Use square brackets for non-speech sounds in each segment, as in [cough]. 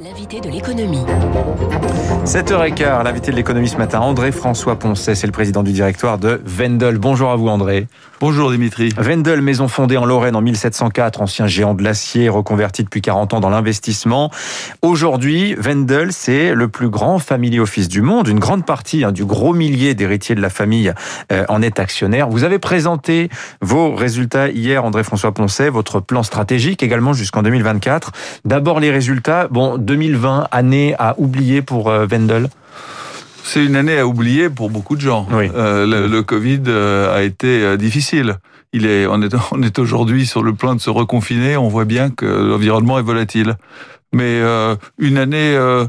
L'invité de l'économie. 7h15, l'invité de l'économie ce matin, André-François Poncet, c'est le président du directoire de Wendel. Bonjour à vous André. Bonjour Dimitri. Wendel, maison fondée en Lorraine en 1704, ancien géant de l'acier, reconverti depuis 40 ans dans l'investissement. Aujourd'hui, Wendel, c'est le plus grand family office du monde. Une grande partie hein, du gros millier d'héritiers de la famille euh, en est actionnaire. Vous avez présenté vos résultats hier, André-François Poncet, votre plan stratégique également jusqu'en 2024. D'abord les résultats. Bon, 2020, année à oublier pour euh, Wendel C'est une année à oublier pour beaucoup de gens. Oui. Euh, le, le Covid euh, a été difficile. Il est, on est, [laughs] on est aujourd'hui sur le plan de se reconfiner. On voit bien que l'environnement est volatile. Mais euh, une année euh,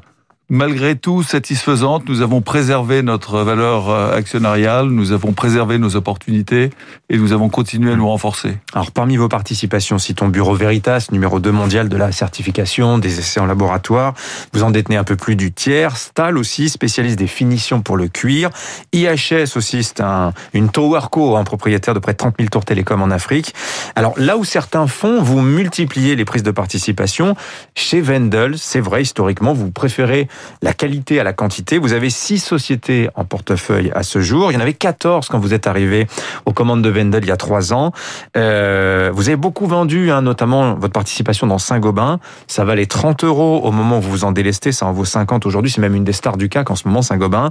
malgré tout satisfaisante. Nous avons préservé notre valeur euh, actionnariale, nous avons préservé nos opportunités et nous avons continué à nous renforcer. Alors, parmi vos participations, citons Bureau Veritas, numéro 2 mondial de la certification, des essais en laboratoire. Vous en détenez un peu plus du tiers. Stahl aussi, spécialiste des finitions pour le cuir. IHS aussi, c'est un, une Towerco, un propriétaire de près de 30 000 tours télécom en Afrique. Alors, là où certains font, vous multipliez les prises de participation. Chez Wendel, c'est vrai, historiquement, vous préférez la qualité à la quantité. Vous avez six sociétés en portefeuille à ce jour. Il y en avait 14 quand vous êtes arrivé aux commandes de Wendel il y a trois ans. Euh, vous avez beaucoup vendu, hein, notamment votre participation dans Saint-Gobain. Ça valait 30 euros au moment où vous vous en délestez. Ça en vaut 50 aujourd'hui. C'est même une des stars du CAC en ce moment, Saint-Gobain.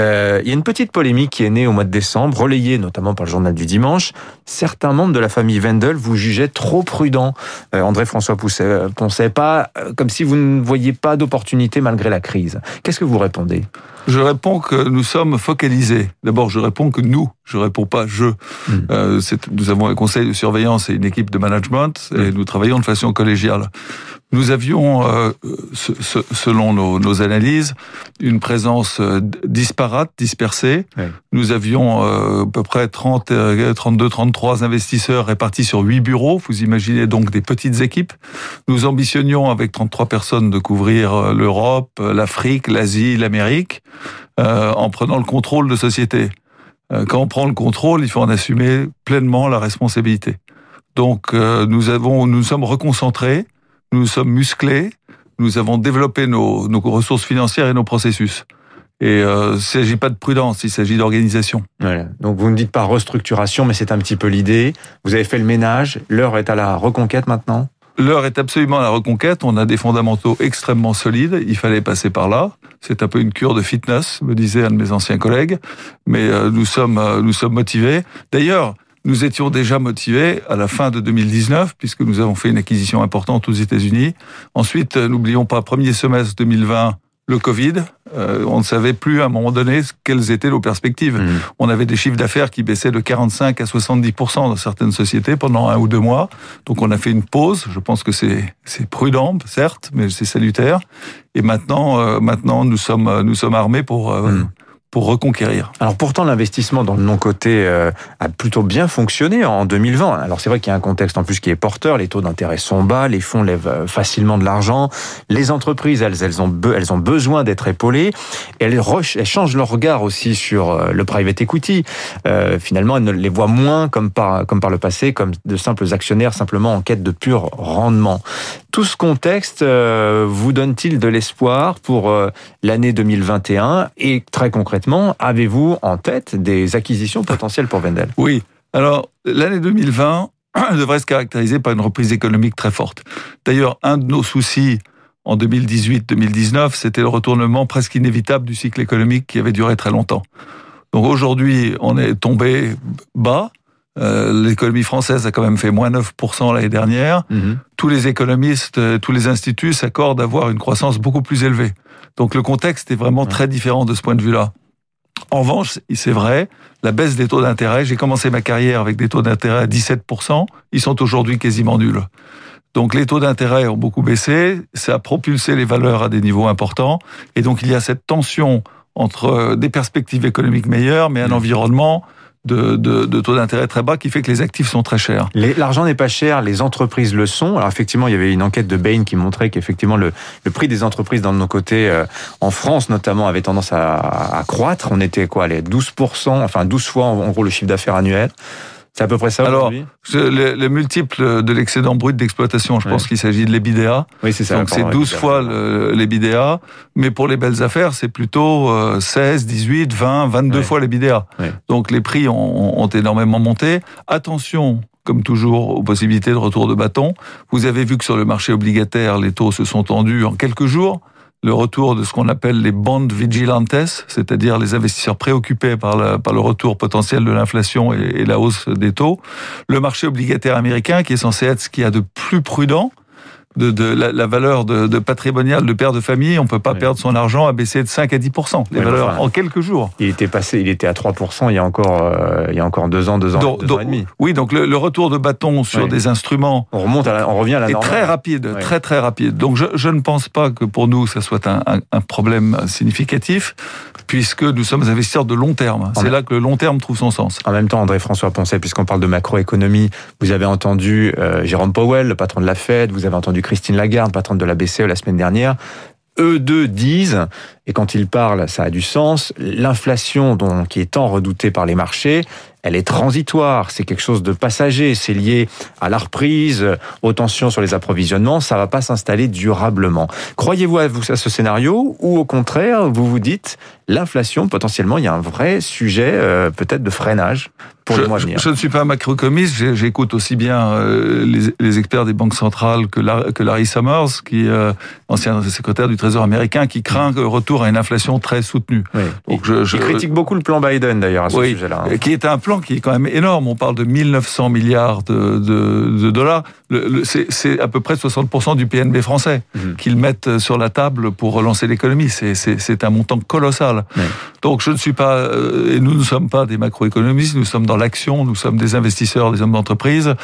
Euh, il y a une petite polémique qui est née au mois de décembre, relayée notamment par le journal du dimanche. Certains membres de la famille Wendel vous jugeaient trop prudent. Euh, André-François Poncet, pas comme si vous ne voyiez pas d'opportunité malgré la crise. Qu'est-ce que vous répondez? Je réponds que nous sommes focalisés. D'abord, je réponds que nous, je réponds pas je. Mm. Euh, nous avons un conseil de surveillance et une équipe de management et nous travaillons de façon collégiale. Nous avions, euh, ce- ce- selon nos, nos analyses, une présence euh, disparate, dispersée. Ouais. Nous avions euh, à peu près 30, euh, 32, 33 investisseurs répartis sur 8 bureaux. Vous imaginez donc des petites équipes. Nous ambitionnions avec 33 personnes de couvrir euh, l'Europe, l'Afrique, l'Asie, l'Amérique, euh, en prenant le contrôle de société. Euh, Quand on prend le contrôle, il faut en assumer pleinement la responsabilité. Donc euh, nous avons, nous sommes reconcentrés, nous sommes musclés, nous avons développé nos, nos ressources financières et nos processus. Et euh, il ne s'agit pas de prudence, il s'agit d'organisation. Voilà. Donc vous ne dites pas restructuration, mais c'est un petit peu l'idée. Vous avez fait le ménage. L'heure est à la reconquête maintenant? L'heure est absolument à la reconquête. On a des fondamentaux extrêmement solides. Il fallait passer par là. C'est un peu une cure de fitness, me disait un de mes anciens collègues. Mais euh, nous sommes, euh, nous sommes motivés. D'ailleurs, nous étions déjà motivés à la fin de 2019, puisque nous avons fait une acquisition importante aux États-Unis. Ensuite, euh, n'oublions pas, premier semestre 2020, le Covid. Euh, on ne savait plus à un moment donné quelles étaient nos perspectives. Mmh. On avait des chiffres d'affaires qui baissaient de 45 à 70% dans certaines sociétés pendant un ou deux mois. Donc on a fait une pause. Je pense que c'est c'est prudent, certes, mais c'est salutaire. Et maintenant, euh, maintenant nous sommes euh, nous sommes armés pour euh, Mm. Pour reconquérir. Alors pourtant, l'investissement dans le non-coté euh, a plutôt bien fonctionné en 2020. Alors c'est vrai qu'il y a un contexte en plus qui est porteur. Les taux d'intérêt sont bas, les fonds lèvent euh, facilement de l'argent. Les entreprises, elles, elles ont, elles ont besoin d'être épaulées. Elles, elles changent leur regard aussi sur euh, le private equity. Finalement, elles ne les voient moins comme par, comme par le passé, comme de simples actionnaires simplement en quête de pur rendement. Tout ce contexte euh, vous donne-t-il de l'espoir pour euh, l'année 2021 Et très concrètement, avez-vous en tête des acquisitions potentielles pour Wendel? Oui. Alors l'année 2020 [clears throat] devrait se caractériser par une reprise économique très forte. D'ailleurs, un de nos soucis en 2018-2019, c'était le retournement presque inévitable du cycle économique qui avait duré très longtemps. Donc aujourd'hui, on est tombé bas. Euh, L'économie française a quand même fait moins 9% l'année dernière. Tous les économistes, euh, tous les instituts s'accordent à avoir une croissance beaucoup plus élevée. Donc le contexte est vraiment Ouais. très différent de ce point de vue-là. En revanche, c'est vrai, la baisse des taux d'intérêt, j'ai commencé ma carrière avec des taux d'intérêt à 17%, ils sont aujourd'hui quasiment nuls. Donc les taux d'intérêt ont beaucoup baissé, ça a propulsé les valeurs à des niveaux importants, et donc il y a cette tension entre euh, des perspectives économiques meilleures, mais un Mm. environnement de, de, de taux d'intérêt très bas qui fait que les actifs sont très chers. L'argent n'est pas cher, les entreprises le sont. Alors effectivement, il y avait une enquête de Bain qui montrait qu'effectivement le, le prix des entreprises dans nos côtés, euh, en France notamment, avait tendance à, à croître. On était quoi, les 12%, enfin 12 fois en gros le chiffre d'affaires annuel. C'est à peu près ça Alors, aujourd'hui le, le multiple de l'excédent brut d'exploitation, je Ouais. pense qu'il s'agit de l'EBITDA. Oui, c'est ça. Donc c'est pardon, 12 ouais, fois le- l'EBITDA. Mais pour les belles affaires, c'est plutôt euh, 16, 18, 20, 22 Ouais. fois l'EBITDA. Ouais. Donc les prix ont, ont énormément monté. Attention, comme toujours, aux possibilités de retour de bâton. Vous avez vu que sur le marché obligataire, les taux se sont tendus en quelques jours. Le retour de ce qu'on appelle les bond vigilantes, c'est-à-dire les investisseurs préoccupés par le retour potentiel de l'inflation et, et la hausse des taux. Le marché obligataire américain, qui est censé être ce qu'il y a de plus prudent, de, de la, la valeur de, de patrimoniale de père de famille, on peut pas Oui. perdre son argent à baisser de 5 à 10 les Oui, valeurs enfin, en quelques jours. Il était passé, il était à 3% il y a encore, euh, il y a encore deux ans, deux ans, Donc- deux donc- ans et demi. Oui, donc le, le retour de bâton sur Oui. des instruments On remonte, à la- on revient à la est normale. très rapide, très très rapide. Donc je, je ne pense pas que pour nous ça soit un, un- un problème significatif, puisque nous sommes investisseurs de long terme. C'est là que le long terme trouve son sens. En même temps, André-François Poncet, puisqu'on parle de macroéconomie, vous avez entendu euh, Jérôme Powell, le patron de la Fed, vous avez entendu Christine Lagarde, patronne de la BCE la semaine dernière. Eux deux disent, et quand ils parlent, ça a du sens, l'inflation qui est tant redoutée par les marchés, elle est transitoire, c'est quelque chose de passager, c'est lié à la reprise, aux tensions sur les approvisionnements, ça va pas s'installer durablement. Croyez-vous à, vous à ce scénario ou au contraire, vous vous dites, l'inflation, potentiellement, il y a un vrai sujet euh, peut-être de freinage pour je, les mois à venir je ne suis pas macroéconomiste, j'écoute aussi bien euh, les, les experts des banques centrales que, la- que Larry Summers, qui euh, ancien secrétaire du Trésor américain, qui craint le retour à une inflation très soutenue. Oui. Donc je, je- Il critique beaucoup le plan Biden d'ailleurs à ce Oui, sujet-là. hein. qui est un plan qui est quand même énorme. On parle de 1900 milliards de, de, de dollars. C'est- à peu près 60% du PNB français Mhm. qu'ils mettent sur la table pour relancer l'économie. C'est- un montant colossal. Oui. Donc je ne suis pas, euh, et nous ne sommes pas des macroéconomistes, nous sommes dans l'action, nous sommes des investisseurs, des hommes d'entreprise.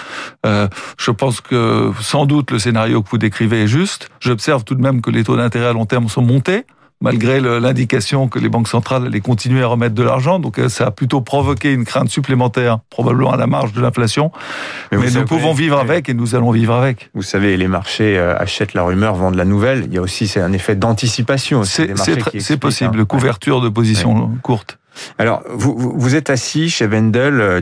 Euh, je pense que sans doute le scénario que vous décrivez est juste. J'observe tout de même que les taux d'intérêt à long terme sont montés malgré l'indication que les banques centrales allaient continuer à remettre de l'argent. Donc euh, ça a plutôt provoqué une crainte supplémentaire, probablement à la marge de l'inflation. Mais, nous savez- pouvons vivre oui. avec et nous allons vivre avec. Vous savez, les marchés euh, achètent la rumeur, vendent la nouvelle. Il y a aussi c'est un effet d'anticipation. aussi C'est expliquent, possible, hein. couverture de position courte. Alors, vous, vous- êtes assis chez Wendel euh,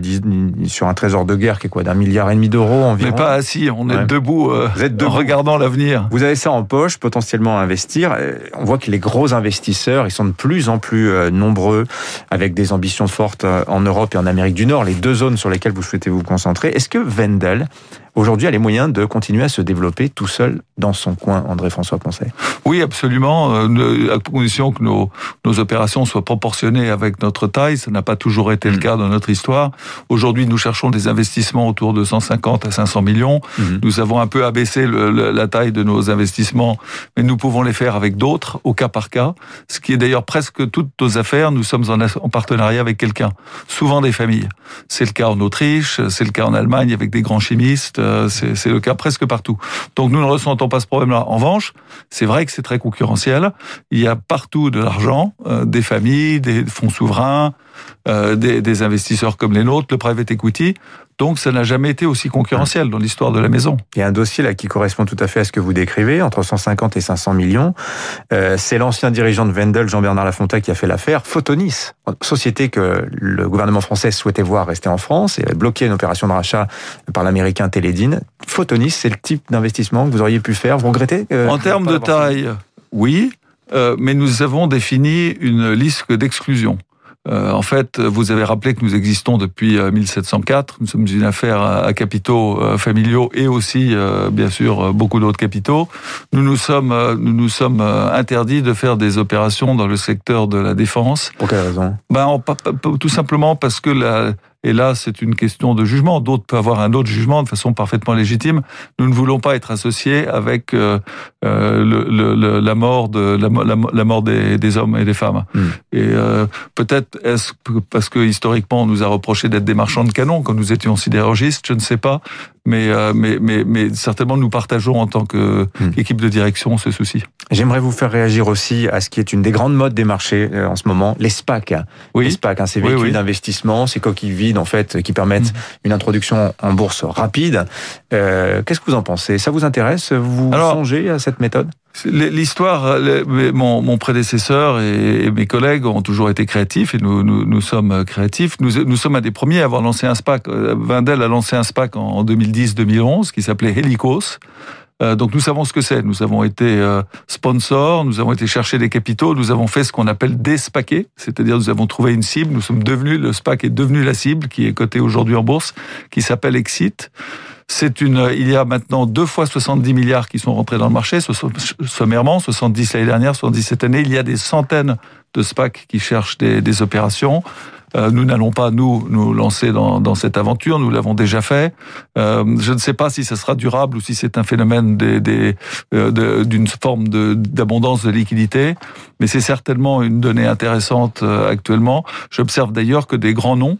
sur un trésor de guerre qui est quoi d'un milliard et demi d'euros environ. Mais pas assis, on est Ouais. debout, euh, Vous êtes debout. en regardant l'avenir. Vous avez ça en poche, potentiellement à investir. Euh, On voit que les gros investisseurs, ils sont de plus en plus euh, nombreux, avec des ambitions fortes en Europe et en Amérique du Nord, les deux zones sur lesquelles vous souhaitez vous concentrer. Est-ce que Wendel, aujourd'hui, a les moyens de continuer à se développer tout seul dans son coin, André-François Poncet Oui, absolument, euh, à condition que nos, nos opérations soient proportionnées avec notre taille. Ça n'a pas toujours été le Mm. cas dans notre histoire. Aujourd'hui, nous cherchons des investissements autour de 150 à 500 millions. Nous avons un peu abaissé le- le- la taille de nos investissements, mais nous pouvons les faire avec d'autres, au cas par cas. Ce qui est d'ailleurs presque toutes nos affaires. Nous sommes en, partenariat avec quelqu'un, souvent des familles. C'est le cas en Autriche, c'est le cas en Allemagne avec des grands chimistes, c'est c'est le cas presque partout. Donc nous ne ressentons pas ce problème-là. En revanche, c'est vrai que c'est très concurrentiel. Il y a partout de l'argent, euh, des familles, des fonds souverains, euh, des, des investisseurs comme les nôtres, le private equity. Donc ça n'a jamais été aussi concurrentiel dans l'histoire de la maison. Il y a un dossier là qui correspond tout à fait à ce que vous décrivez, entre 150 et 500 millions. Euh, c'est l'ancien dirigeant de Wendel, Jean-Bernard Lafontaine, qui a fait l'affaire. Photonis, société que le gouvernement français souhaitait voir rester en France et bloqué une opération de rachat par l'américain Télédine. Photonis, c'est le type d'investissement que vous auriez pu faire. Vous regrettez euh, En termes de fait taille, oui, euh, mais nous avons défini une liste d'exclusion. Euh, en fait, vous avez rappelé que nous existons depuis euh, 1704. Nous sommes une affaire à, capitaux euh, familiaux et aussi, euh, bien sûr, euh, beaucoup d'autres capitaux. Nous nous sommes, euh, nous nous sommes euh, interdits de faire des opérations dans le secteur de la défense. Pour quelle raison? Ben, tout simplement parce que la, et là, c'est une question de jugement. D'autres peuvent avoir un autre jugement de façon parfaitement légitime. Nous ne voulons pas être associés avec euh, euh, le, le- le- la mort de la, mo- la mo- la mort des, des hommes et des femmes. Mm. Et euh, peut-être est-ce parce que historiquement on nous a reproché d'être des marchands de canons quand nous étions sidérurgistes, je ne sais pas. Mais, mais, mais, mais certainement nous partageons en tant qu'équipe Mm. de direction ce souci. J'aimerais vous faire réagir aussi à ce qui est une des grandes modes des marchés en ce moment, les SPAC. Les SPAC, hein, ces Oui, véhicules oui. d'investissement, ces coquilles vides en fait, qui permettent Mm. une introduction en bourse rapide. Euh, Qu'est-ce que vous en pensez? Ça vous intéresse? Vous Alors, songez à cette méthode? L'histoire, mon, mon, prédécesseur et, mes collègues ont toujours été créatifs et nous, nous, nous sommes créatifs. Nous, nous, sommes un des premiers à avoir lancé un SPAC. Vindel a lancé un SPAC en 2010-2011 qui s'appelait Helicos. Euh, donc nous savons ce que c'est. Nous avons été euh, sponsors, nous avons été chercher des capitaux, nous avons fait ce qu'on appelle des SPACés, c'est-à-dire nous avons trouvé une cible, nous sommes devenus, le SPAC est devenu la cible qui est cotée aujourd'hui en bourse, qui s'appelle Exit. C'est une, il y a maintenant deux fois 70 milliards qui sont rentrés dans le marché, sommairement, 70 l'année dernière, 70 cette année. Il y a des centaines de SPAC qui cherchent des, opérations. Euh, nous n'allons pas, nous, nous lancer dans, dans cette aventure. Nous l'avons déjà fait. Euh, je ne sais pas si ça sera durable ou si c'est un phénomène des, des, euh, d'une forme d'abondance de, liquidité. Mais c'est certainement une donnée intéressante actuellement. J'observe d'ailleurs que des grands noms,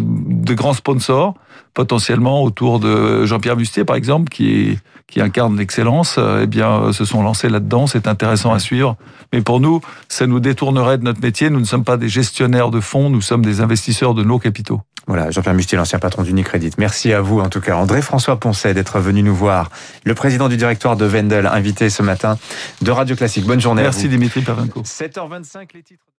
des grands sponsors, potentiellement autour de Jean-Pierre Mustier, par exemple, qui, qui incarne l'excellence, eh bien, se sont lancés là-dedans. C'est intéressant à suivre. Mais pour nous, ça nous détournerait de notre métier. Nous ne sommes pas des gestionnaires de fonds, nous sommes des investisseurs de nos capitaux. Voilà, Jean-Pierre Mustier, l'ancien patron d'Unicredit. Merci à vous, en tout cas, André-François Poncet, d'être venu nous voir. Le président du directoire de Wendel, invité ce matin de Radio Classique. Bonne journée. Merci à vous. Dimitri Pavenko. 7h25, les titres.